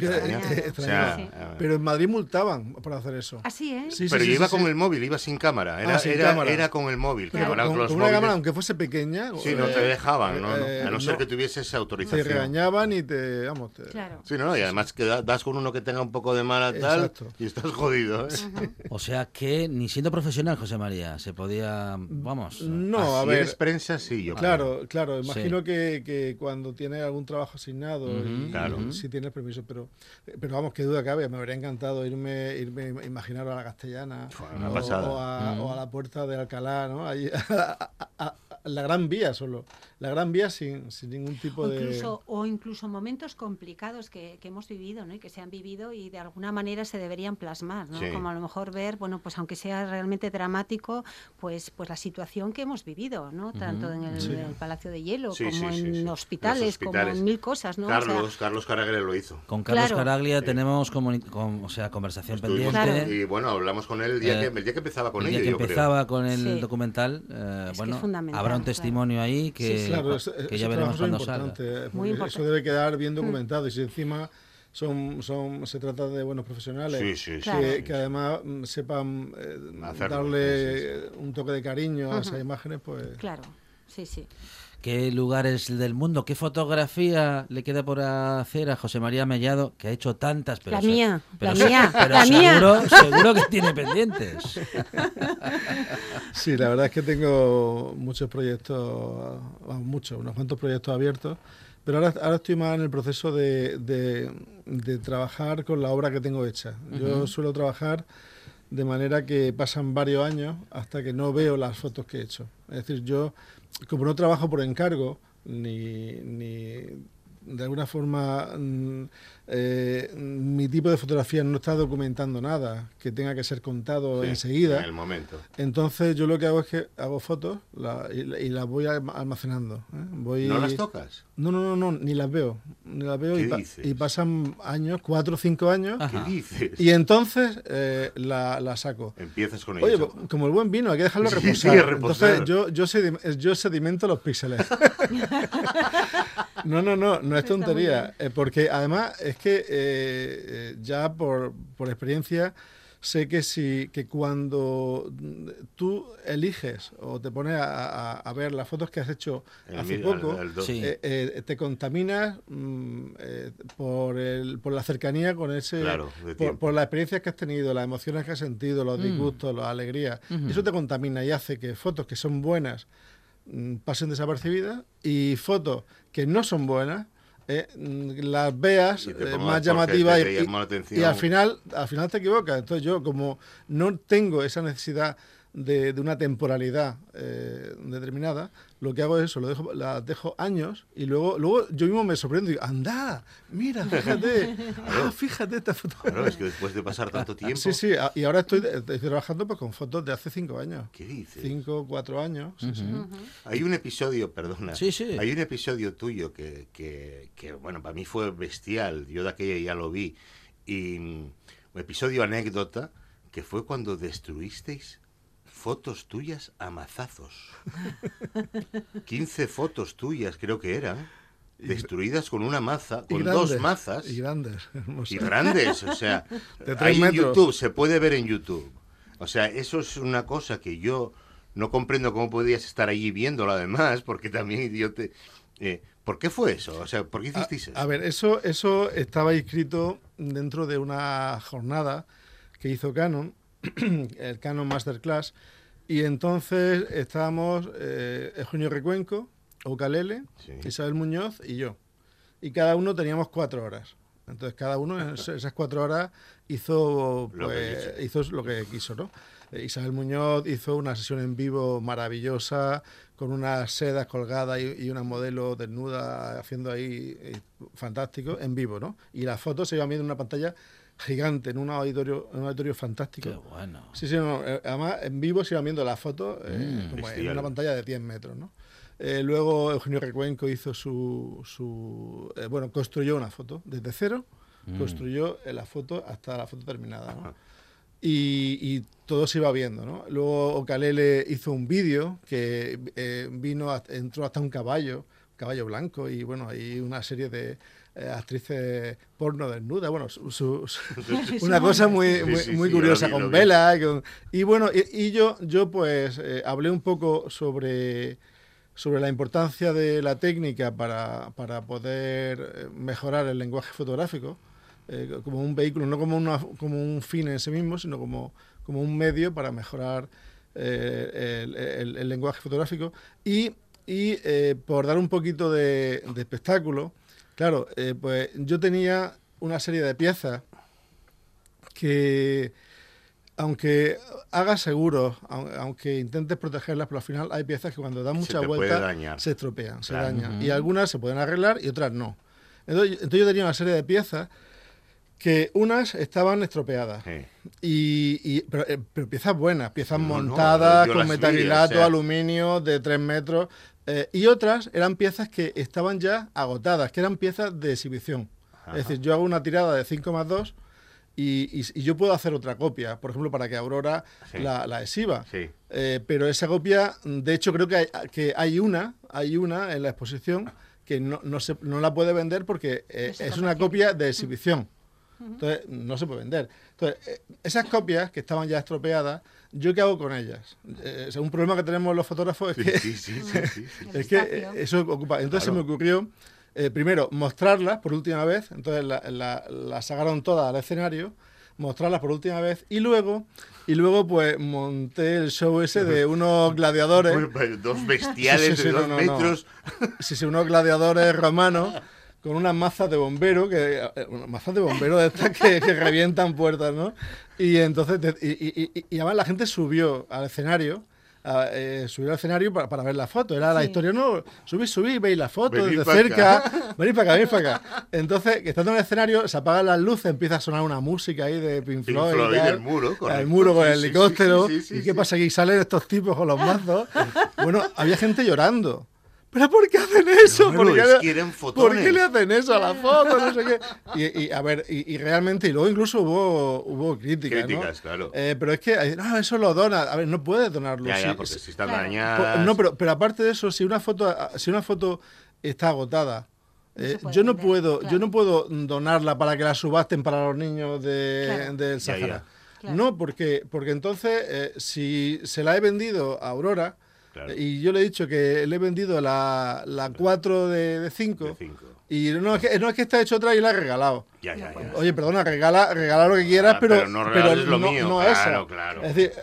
Pero en Madrid multaban por hacer eso. Así, ¿eh? pero yo iba con el móvil, iba sin cámara. Era, ah, era, con el móvil. con, una cámara, aunque fuese pequeña. Sí, no te eh, dejaban, ¿no? a no ser que tuvieses autorización. Te regañaban y te. Vamos, Sí, no, y además que das con uno que tenga un poco de mala tal y estás jodido. ¿eh? O sea que ni siendo profesional, José María, se podía. Vamos. No, a ver. prensa, sí, yo Claro. Claro, claro. Imagino que, que, cuando tienes algún trabajo asignado, y, si tienes permiso, pero, pero vamos, qué duda cabe. Me habría encantado irme, irme imaginar a la castellana o, a, la puerta de Alcalá, ¿no? la Gran Vía solo la Gran Vía sin, sin ningún tipo o incluso, de... O incluso momentos complicados que, que, hemos vivido ¿no? y que se han vivido y de alguna manera se deberían plasmar, ¿no? Como a lo mejor ver, bueno, pues aunque sea realmente dramático, pues, pues la situación que hemos vivido, ¿no? Tanto en el, Palacio de Hielo como en hospitales, como en mil cosas, ¿no? Carlos, Carlos Caraglia lo hizo. Con Carlos Caraglia tenemos o sea, conversación pendiente. Y bueno, hablamos con él el día, que, el día que empezaba con el día que empezaba con el documental, eh, bueno, habrá un testimonio ahí que claro, que ya veremos cuando salga. Eso debe quedar bien mm. documentado y si encima son, son, se trata de buenos profesionales que, además mm, sepan eh, darle un toque de cariño a esas imágenes, pues... Claro, sí, sí. ¿Qué lugares del mundo, qué fotografía le queda por hacer a José María Mellado, que ha hecho tantas? Pero la mía, la mía, la seguro, mía. Seguro que tiene pendientes. Sí, la verdad es que tengo muchos proyectos, muchos, unos cuantos proyectos abiertos, pero ahora, ahora estoy más en el proceso de, de, trabajar con la obra que tengo hecha. Yo suelo trabajar de manera que pasan varios años hasta que no veo las fotos que he hecho. Es decir, yo como no trabajo por encargo, ni, ni de alguna forma mm, eh, mi tipo de fotografía no está documentando nada que tenga que ser contado enseguida. En el momento. Entonces yo lo que hago es que hago fotos y, las voy almacenando. ¿eh? Voy, ¿No las tocas? No, no, no, no, ni las veo. Ni las veo y, pasan años, cuatro o cinco años. ¿Qué dices? Y entonces eh, la, la, saco. Empiezas con ello. Oye, como el buen vino, hay que dejarlo reposar. Entonces yo, yo, yo sedimento los píxeles. no, no, no, no es tontería. porque además es que eh, eh, ya por, por experiencia sé que si que cuando tú eliges o te pones a, ver las fotos que has hecho hace poco, eh, eh, te contaminas mm, eh, por, el, por la cercanía con ese, por, las experiencias que has tenido, las emociones que has sentido, los mm. disgustos, las alegrías. Eso te contamina y hace que fotos que son buenas mm, pasen desapercibidas y fotos que no son buenas eh, las veas eh, más llamativas y, y, al final al final te equivocas. Entonces yo como no tengo esa necesidad de, una temporalidad eh, determinada, lo que hago es eso, lo dejo, la dejo años y luego, luego yo mismo me sorprendo y digo, anda, mira, fíjate, ah, fíjate esta foto. Claro, es que después de pasar tanto tiempo... Sí, sí, y ahora estoy, trabajando pues, con fotos de hace cinco años. ¿Qué dices? Cinco, cuatro años. Hay un episodio, perdona, sí, sí. hay un episodio tuyo que, que, que, bueno, para mí fue bestial, yo de aquella ya lo vi, y un episodio anécdota que fue cuando destruisteis fotos tuyas a mazazos. 15 fotos tuyas creo que eran. Destruidas con una maza, con dos mazas. Y grandes. Y grandes, o sea. hay en YouTube, se puede ver en YouTube. O sea, eso es una cosa que yo no comprendo cómo podías estar allí viéndolo además, porque también yo te... Eh, ¿Por qué fue eso? O sea, ¿por qué hicisteis eso? A ver, eso, eso estaba escrito dentro de una jornada que hizo Canon el Canon Masterclass, y entonces estábamos eh, Eugenio Recuenco, Ocalele, Isabel Muñoz y yo. Y cada uno teníamos cuatro horas. Entonces cada uno en esas cuatro horas hizo, pues, hizo lo que quiso, ¿no? Eh, Isabel Muñoz hizo una sesión en vivo maravillosa, con unas sedas colgadas y, una modelo desnuda haciendo ahí eh, fantástico, en vivo, ¿no? Y las fotos se iban viendo en una pantalla gigante, en un auditorio, un auditorio fantástico. Qué bueno. Sí, sí, eh, además en vivo se iban viendo las fotos eh, mm, en una pantalla de 10 metros, ¿no? Eh, luego Eugenio Recuenco hizo su, su bueno, construyó una foto desde cero, mm. construyó la foto hasta la foto terminada, ¿no? Y, y, todo se iba viendo, ¿no? Luego Ocalele hizo un vídeo que vino, entró hasta un caballo, caballo blanco, y bueno, hay una serie de, eh, actrices porno desnuda, bueno, una cosa muy, muy, curiosa con Vela. Y, bueno, y, yo, yo pues eh, hablé un poco sobre, sobre la importancia de la técnica para, para poder eh, mejorar el lenguaje fotográfico. como un vehículo, no como, una, como un fin en sí mismo, sino como, como un medio para mejorar el, el, lenguaje fotográfico. Y, y por dar un poquito de, de espectáculo, Claro, eh, pues yo tenía una serie de piezas que, aunque hagas seguros, aunque intentes protegerlas, pero al final hay piezas que cuando dan mucha vuelta se estropean, se dañan. Y algunas se pueden arreglar y otras no. Entonces, yo tenía una serie de piezas que unas estaban estropeadas. Y, eh, pero, piezas buenas, piezas montadas con metacrilato, aluminio de 3 metros. Eh, y otras eran piezas que estaban ya agotadas, que eran piezas de exhibición. Es decir, yo hago una tirada de 5 más 2 y, yo puedo hacer otra copia, por ejemplo, para que Aurora la, exhiba. Eh, pero esa copia, de hecho, creo que hay, que hay una, hay una en la exposición que no, no, se, no la puede vender porque eh, es una copia de exhibición. Entonces, no se puede vender. Entonces, esas copias que estaban ya estropeadas, ¿Yo qué hago con ellas? Eh, un problema que tenemos los fotógrafos es que, es que eso ocupa. Entonces se me ocurrió, eh, primero, mostrarlas por última vez. Entonces las la, sacaron todas al escenario, mostrarlas por última vez y luego, y luego pues monté el show ese de unos gladiadores. Dos bestiales de dos metros. Sí, sí, unos gladiadores romanos con unas mazas de bombero, que, eh, mazas de bombero de estas que, revientan puertas, ¿no? Y entonces, y, y, además la gente subió al escenario, eh, subió al escenario para, para, ver la foto. Era la historia, no, subí, subí, veis la foto desde cerca, venid para acá, venid para acá. Entonces, que estando en el escenario, se apagan las luces, empieza a sonar una música ahí de Pink Floyd. Pink Floyd el muro, con el, muro con el helicóptero. ¿Y qué pasa? Aquí salen estos tipos con los mazos. Bueno, había gente llorando. ¿Pero por qué hacen eso? ¿Por, qué, le hacen eso a la foto? No sé qué. Y, a ver, y, realmente, y luego incluso hubo, hubo críticas. Críticas, claro. Eh, pero es que, no, eso lo dona. A ver, no puedes donarlo. Ya, ya, porque si está dañado. No, pero, pero aparte de eso, si una foto, si una foto está agotada, eh, yo no puedo, yo no puedo donarla para que la subasten para los niños de, del Sahara. No, porque, porque entonces, eh, si se la he vendido a Aurora, y yo le he dicho que le he vendido la, la 4 de 5, y no es, que, no es que está hecho otra y la he regalado. Ya, ya, ya. Oye, perdona, regala, regala lo que quieras, ah, pero, pero, no, pero lo no, mío. no claro, claro. Es decir,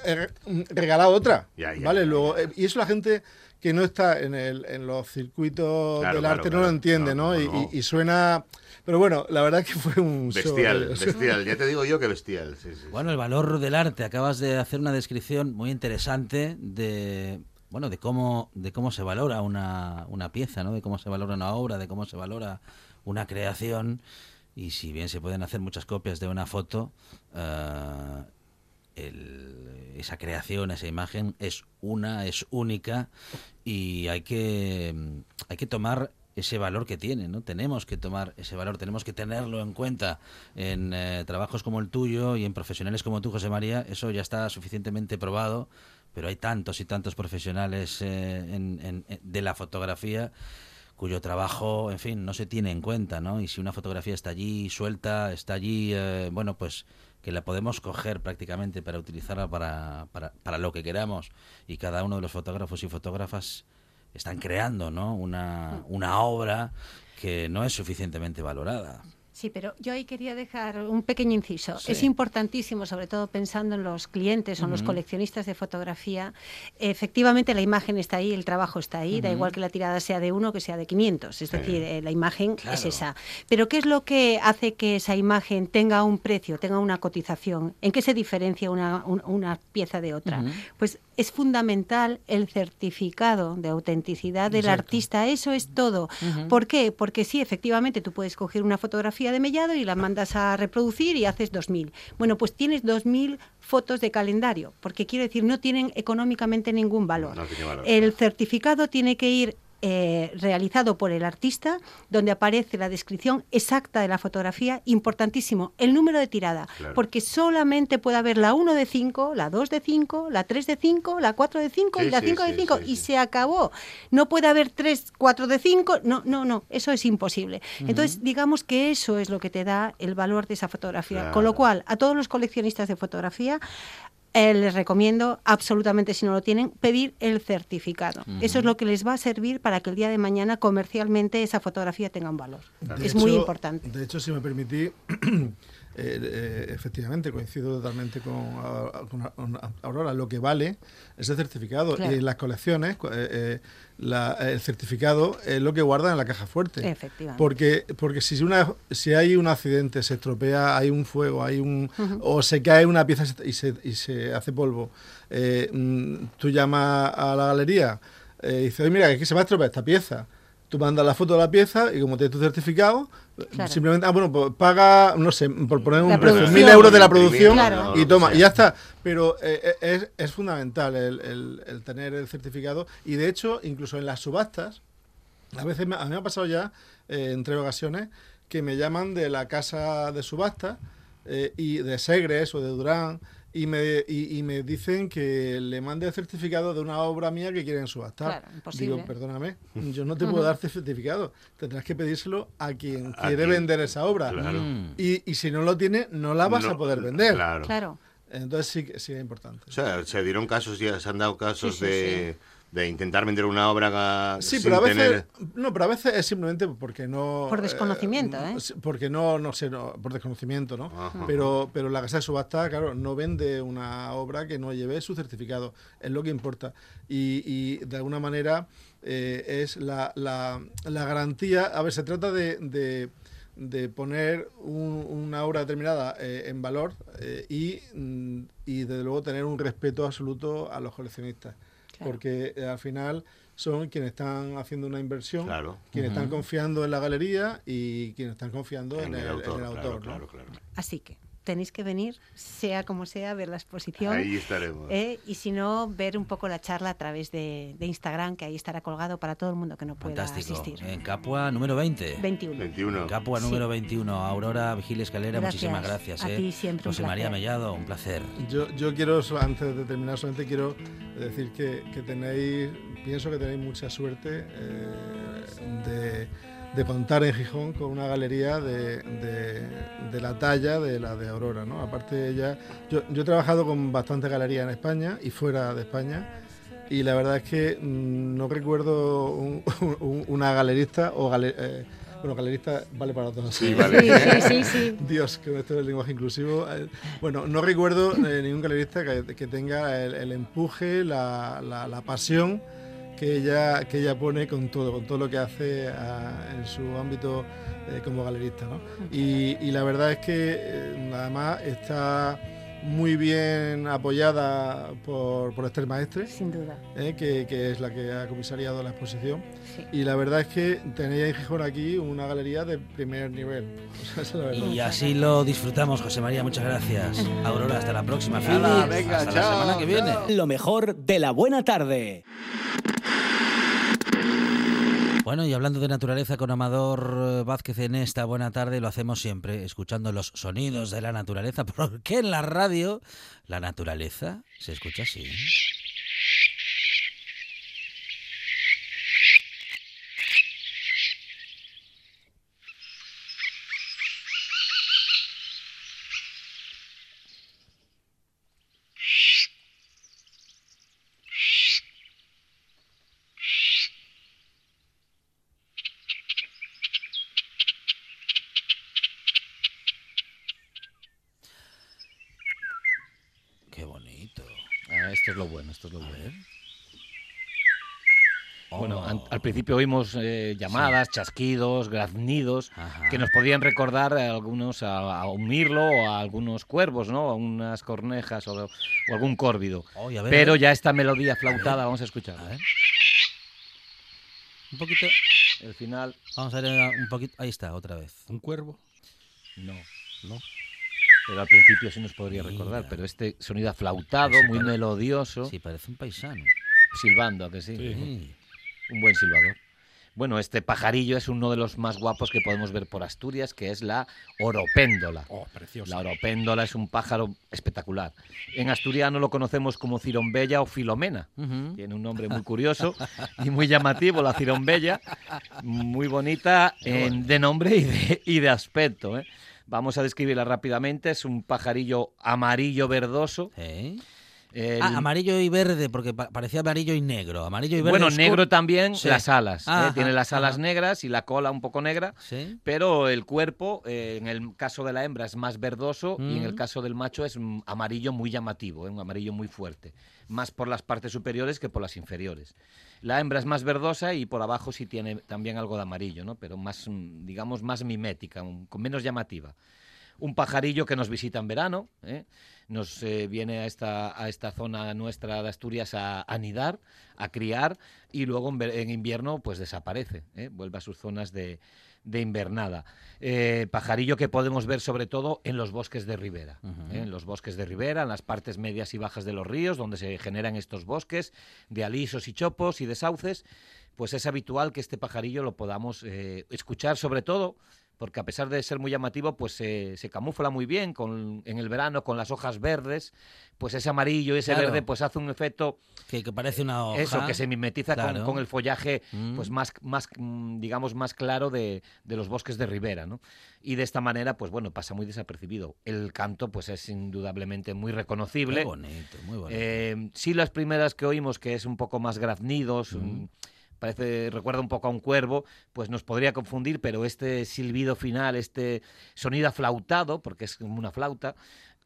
regala otra. ¿Vale? Luego, eh, y eso la gente que no está en, el, en los circuitos del arte no lo entiende, ¿no? Y, suena... Pero bueno, la verdad que fue un bestial, bestial. Ya te digo yo que bestial. bueno, el valor del arte. Acabas de hacer una descripción muy interesante de bueno, de cómo, de cómo se valora una, una pieza, ¿no? De cómo se valora una obra, de cómo se valora una creación. Y si bien se pueden hacer muchas copias de una foto, uh, esa creación, esa imagen es una, es única y hay que, hay que tomar ese valor que tiene, ¿no? Tenemos que tomar ese valor, tenemos que tenerlo en cuenta en eh, trabajos como el tuyo y en profesionales como tú, José María, eso ya está suficientemente probado, pero hay tantos y tantos profesionales eh, de la fotografía cuyo trabajo, en fin, no se tiene en cuenta, ¿no? Y si una fotografía está allí suelta, está allí, eh, bueno, pues que la podemos coger prácticamente para utilizarla para, para, para, lo que queramos y cada uno de los fotógrafos y fotógrafas están creando ¿no? una, una obra que no es suficientemente valorada. Sí, pero yo ahí quería dejar un pequeño inciso. Es importantísimo, sobre todo pensando en los clientes o en los coleccionistas de fotografía. Efectivamente, la imagen está ahí, el trabajo está ahí, da igual que la tirada sea de uno que sea de 500. Es decir, eh, la imagen es esa. Pero ¿qué es lo que hace que esa imagen tenga un precio, tenga una cotización? ¿En qué se diferencia una, una pieza de otra? Pues es fundamental el certificado de autenticidad del artista. Eso es todo. ¿Por qué? Porque sí, efectivamente, tú puedes coger una fotografía de mellado y la mandas a reproducir y haces 2.000. Bueno, pues tienes 2.000 fotos de calendario, porque quiero decir, no tienen económicamente ningún valor. El certificado tiene que ir eh, realizado por el artista, donde aparece la descripción exacta de la fotografía, importantísimo, el número de tirada, porque solamente puede haber la 1 de 5, la 2 de 5, la 3 de 5, la 4 de 5 y la 5 de 5, y se acabó. No puede haber 3, 4 de 5, no, no, no, eso es imposible. Entonces, digamos que eso es lo que te da el valor de esa fotografía. Con lo cual, a todos los coleccionistas de fotografía, eh, les recomiendo absolutamente, si no lo tienen, pedir el certificado. Eso es lo que les va a servir para que el día de mañana comercialmente esa fotografía tenga un valor. es muy importante. De hecho, si me permití, Eh, eh, efectivamente, coincido totalmente con, Aurora. Lo que vale es el certificado. Y en las colecciones, eh, el certificado es lo que guardan en la caja fuerte. Porque, porque si, una, si hay un accidente, se estropea, hay un fuego, hay un o se cae una pieza y se, y se hace polvo, mm, tú llamas a la galería y dices, mira, que se va a estropear esta pieza tú mandas la foto de la pieza y como tienes tu certificado, simplemente, ah, bueno, pues paga, no sé, por poner un precio, mil euros de la producción y toma, y ya está. Pero eh, eh, es, fundamental el, tener el certificado y de hecho, incluso en las subastas, a veces a mí me ha pasado ya, eh, en tres ocasiones, que me llaman de la casa de subasta y de Segres o de Durán y me, y, me dicen que le mande el certificado de una obra mía que quieren subastar. Claro, Digo, perdóname, yo no te puedo dar certificado. Tendrás que pedírselo a quien quiere vender esa obra. Y, y, si no lo tiene, no la vas a poder vender. Claro. Entonces sí, sí es importante. O sea, se dieron casos, ya se han dado casos de de intentar vender una obra sí, pero a veces, no, pero a veces es simplemente porque no por desconocimiento, ¿eh? Porque no, no sé, no, por desconocimiento, ¿no? Pero, pero la casa de subasta, claro, no vende una obra que no lleve su certificado, es lo que importa y, y de alguna manera eh, es la, la, la, garantía. A ver, se trata de, de poner una obra determinada eh, en valor eh, y, mm, y, desde luego, tener un respeto absoluto a los coleccionistas porque eh, al final son quienes están haciendo una inversión, quienes están confiando en la galería y quienes están confiando en, el, autor. Así que tenéis que venir, sea como sea, a ver la exposición. Ahí estaremos. Eh, y si no, ver un poco la charla a través de, Instagram, que ahí estará colgado para todo el mundo que no pueda asistir. En Capua número 20. 21. 21. Capua número 21. Aurora Vigil Escalera, muchísimas gracias. A eh. ti siempre José María Mellado, un placer. Yo, yo quiero, antes de terminar, solamente quiero decir que, que tenéis, pienso que tenéis mucha suerte eh, de de contar en Gijón con una galería de, la talla de la de Aurora. ¿no? Aparte, ella, yo, yo he trabajado con bastantes galerías en España y fuera de España y la verdad es que mm, no recuerdo una galerista o eh, bueno, galerista vale para todos. Sí, vale. Sí, sí, Dios, que esto es el lenguaje inclusivo. Eh, bueno, no recuerdo eh, ningún galerista que, tenga el, empuje, la, pasión que ella, que ella pone con todo, con todo lo que hace en su ámbito como galerista. ¿no? Y, y, la verdad es que además está muy bien apoyada por, por Esther Maestre. Sin duda. Eh, que, es la que ha comisariado la exposición. Y la verdad es que tenéis en Gijón aquí una galería de primer nivel. y así lo disfrutamos, José María. Muchas gracias. Aurora, hasta la próxima. Venga, hasta la semana que viene. Lo mejor de la buena tarde. Bueno, y hablando de naturaleza con Amador eh, Vázquez en esta buena tarde, lo hacemos siempre escuchando los sonidos de la naturaleza, porque en la radio la naturaleza se escucha así. Al principio oímos eh, llamadas, chasquidos, graznidos, que nos podían recordar a algunos a, un mirlo o a algunos cuervos, ¿no? A unas cornejas o, algún córvido. Pero ya esta melodía flautada, vamos a escuchar. Un poquito. El final. Vamos a ver un poquito. Ahí está, otra vez. ¿Un cuervo? No. No. Pero al principio sí nos podría recordar, pero este sonido aflautado, muy melodioso. Sí, parece un paisano. Silbando, que sí. sí. Un buen silbador. Bueno, este pajarillo es uno de los más guapos que podemos ver por Asturias, que es la oropéndola. Oh, precioso. La oropéndola es un pájaro espectacular. En asturiano lo conocemos como cirombella o filomena. Tiene un nombre muy curioso y muy llamativo, la cirombella. Muy bonita de nombre y de, aspecto. ¿eh? Vamos a describirla rápidamente. Es un pajarillo amarillo verdoso. Ah, amarillo y verde, porque parecía amarillo y negro. Amarillo y verde. Bueno, negro también las alas. ¿eh? Tiene las alas negras y la cola un poco negra. Pero el cuerpo, eh, en el caso de la hembra, es más verdoso y en el mm. caso del macho es amarillo muy llamativo, ¿eh? un amarillo muy fuerte. Más por las partes superiores que por las inferiores. La hembra es más verdosa y por abajo sí tiene también algo de amarillo, ¿no? pero más, mm, digamos, más mimética, con menos llamativa. Un pajarillo que nos visita en verano. ¿eh? nos eh, viene a esta, a esta zona nuestra de Asturias a anidar, a criar y luego en, invierno pues desaparece, ¿eh? vuelve a sus zonas de, invernada. Eh, pajarillo que podemos ver sobre todo en los bosques de ribera, en los bosques de ribera, en las partes medias y bajas de los ríos, donde se generan estos bosques de alisos y chopos y de sauces, pues es habitual que este pajarillo lo podamos escuchar sobre todo porque a pesar de ser muy llamativo, pues se camufla muy bien con, en el verano con las hojas verdes, pues ese amarillo y ese verde pues hace un efecto... Que, parece una hoja. Eso, que se mimetiza con, el follaje mm. pues más, más, mm, digamos, más claro de, los bosques de ribera, ¿no? Y de esta manera, pues bueno, pasa muy desapercibido. El canto, pues es indudablemente muy reconocible. Muy bonito, muy bonito. Eh, sí, las primeras que oímos, que es un poco más graznidos... Mm parece, recuerda un poco a un cuervo, pues nos podría confundir, pero este silbido final, este sonido aflautado, porque es como una flauta,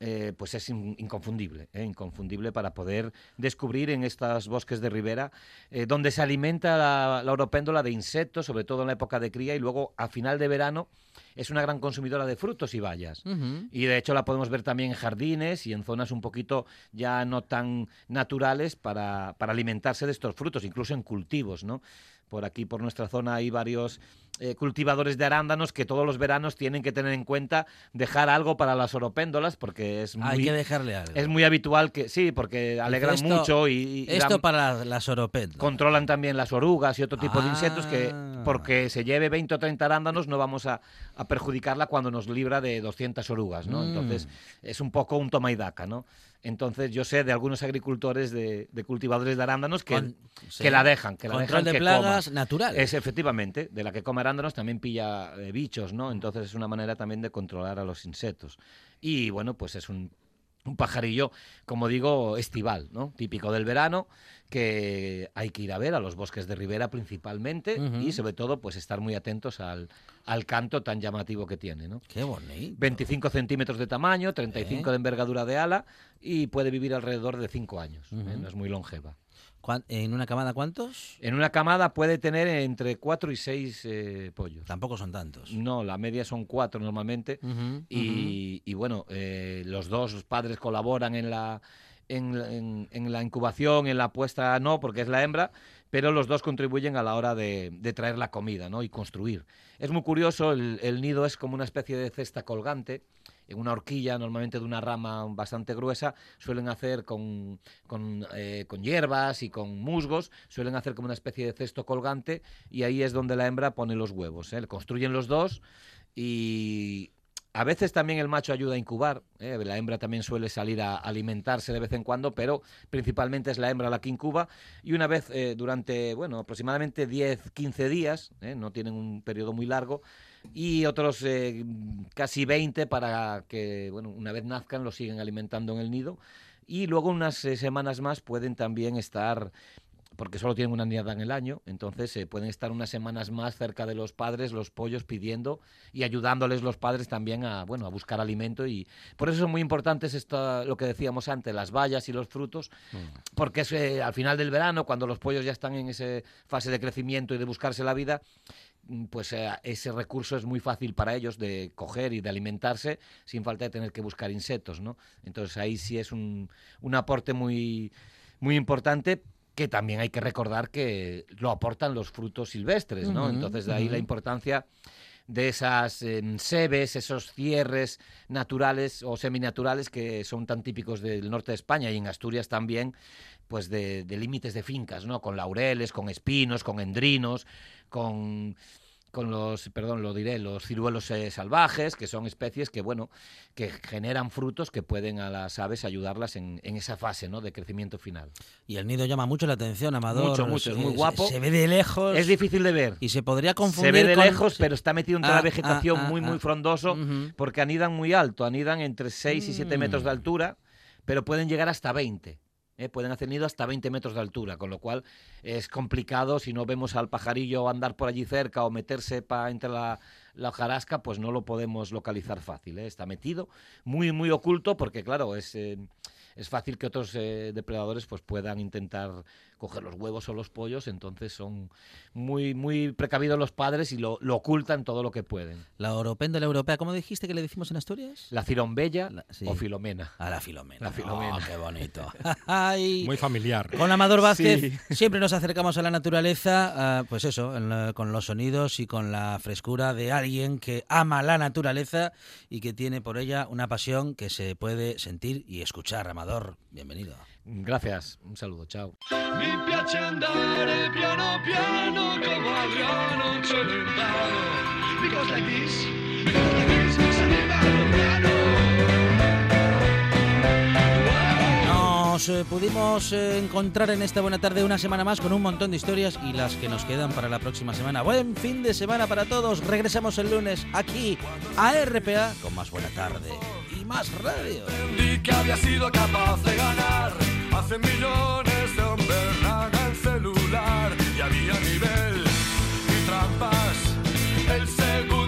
eh, pues es inconfundible, eh, inconfundible para poder descubrir en estos bosques de ribera, eh, donde se alimenta la, la oropéndola de insectos, sobre todo en la época de cría, y luego a final de verano es una gran consumidora de frutos y bayas. Y de hecho la podemos ver también en jardines y en zonas un poquito ya no tan naturales para, para alimentarse de estos frutos, incluso en cultivos, ¿no? Por aquí, por nuestra zona, hay varios eh, cultivadores de arándanos que todos los veranos tienen que tener en cuenta dejar algo para las oropéndolas porque es muy, hay que dejarle algo. Es muy habitual que sí, porque alegran mucho y, esto para las oropéndolas. Controlan también las orugas y otro tipo de insectos que ah. porque se lleve 20 o 30 arándanos no vamos a, perjudicarla cuando nos libra de 200 orugas, ¿no? Mm. Entonces es un poco un toma y daca, ¿no? Entonces yo sé de algunos agricultores de, cultivadores de arándanos que, que la dejan, que la dejan de que plagas natural. Es efectivamente, de la que come arándanos también pilla eh, bichos, ¿no? Entonces es una manera también de controlar a los insectos. Y bueno, pues es un un pajarillo, como digo, estival, ¿no? Típico del verano, que hay que ir a ver a los bosques de ribera principalmente y sobre todo pues estar muy atentos al, al canto tan llamativo que tiene, ¿no? Qué bonito. 25 centímetros de tamaño, 35 de envergadura de ala y puede vivir alrededor de 5 años, ¿eh? no es muy longeva. ¿En una camada cuántos? En una camada puede tener entre 4 y 6 eh, pollos. Tampoco son tantos. No, la media son 4 normalmente. y, bueno, eh, los dos padres colaboran en la, en, la incubación, en la puesta no, porque es la hembra, pero los dos contribuyen a la hora de, traer la comida ¿no? y construir. Es muy curioso, el nido es como una especie de cesta colgante en una horquilla, normalmente de una rama bastante gruesa, suelen hacer con, con, eh, con, hierbas y con musgos, suelen hacer como una especie de cesto colgante y ahí es donde la hembra pone los huevos. ¿eh? Construyen los dos y a veces también el macho ayuda a incubar, ¿eh? la hembra también suele salir a alimentarse de vez en cuando, pero principalmente es la hembra la que incuba y una vez durante, bueno, aproximadamente 10, 15 días, no tienen un periodo muy largo, y otros eh, casi 20 para que, bueno, una vez nazcan, los siguen alimentando en el nido. Y luego unas eh, semanas más pueden también estar porque solo tienen una nidada en el año, entonces eh, pueden estar unas semanas más cerca de los padres, los pollos pidiendo y ayudándoles los padres también a, bueno, a buscar alimento y por eso son muy importantes esto, lo que decíamos antes, las bayas y los frutos, mm. porque es al final del verano, cuando los pollos ya están en esa fase de crecimiento y de buscarse la vida, Mm, pues eh, ese recurso es muy fácil para ellos de coger y de alimentarse sin falta de tener que buscar insectos, ¿no? Entonces ahí sí es un, un aporte muy, muy importante que también hay que recordar que lo aportan los frutos silvestres, ¿no? Entonces de ahí la importancia de esas em, sebes, esos cierres naturales o seminaturales que son tan típicos del norte de España y en Asturias también, pues de, de límites de fincas, ¿no? Con laureles, con espinos, con endrinos, con con los, perdón, lo diré, los ciruelos eh, salvajes, que son especies que, bueno, que generan frutos que pueden a las aves ayudarlas en, esa fase, ¿no?, de crecimiento final. Y el nido llama mucho la atención, Amador. Mucho, mucho, es muy guapo. Se, ve de lejos. Es difícil de ver. Y se podría confundir Se ve de lejos, pero está metido entre la ah, vegetación ah, muy, muy ah, frondoso, porque anidan muy alto, anidan entre 6 y 7 metros de mm. altura, pero pueden llegar hasta 20. ¿Eh? pueden hacer nido hasta 20 metros de altura, con lo cual es complicado si no vemos al pajarillo andar por allí cerca o meterse pa, entre la, la hojarasca, pues no lo podemos localizar fácil. ¿eh? Está metido, muy, muy oculto, porque claro, es, eh, es fácil que otros depredadores pues, puedan intentar coger los huevos o los pollos, entonces son muy, muy precavidos los padres y lo, ocultan todo lo que pueden. La oropéndola europea, ¿cómo dijiste que le decimos en Asturias? La cirombella o filomena. A la filomena. La filomena. Oh, qué bonito. muy familiar. Con Amador Vázquez siempre nos acercamos a la naturaleza, ah, pues eso, con los sonidos y con la frescura de alguien que ama la naturaleza y que tiene por ella una pasión que se puede sentir y escuchar. Amador, bienvenido. Gracias, un saludo, chao. Mi piace piano piano Adriano Nos eh, pudimos eh, encontrar en esta buena tarde una semana más con un montón de historias y las que nos quedan para la próxima semana. Buen fin de semana para todos. Regresamos el lunes aquí a RPA con más buena tarde y más radio. que había sido capaz de ganar hace millones de hombres el celular y había nivel y trampas. El segundo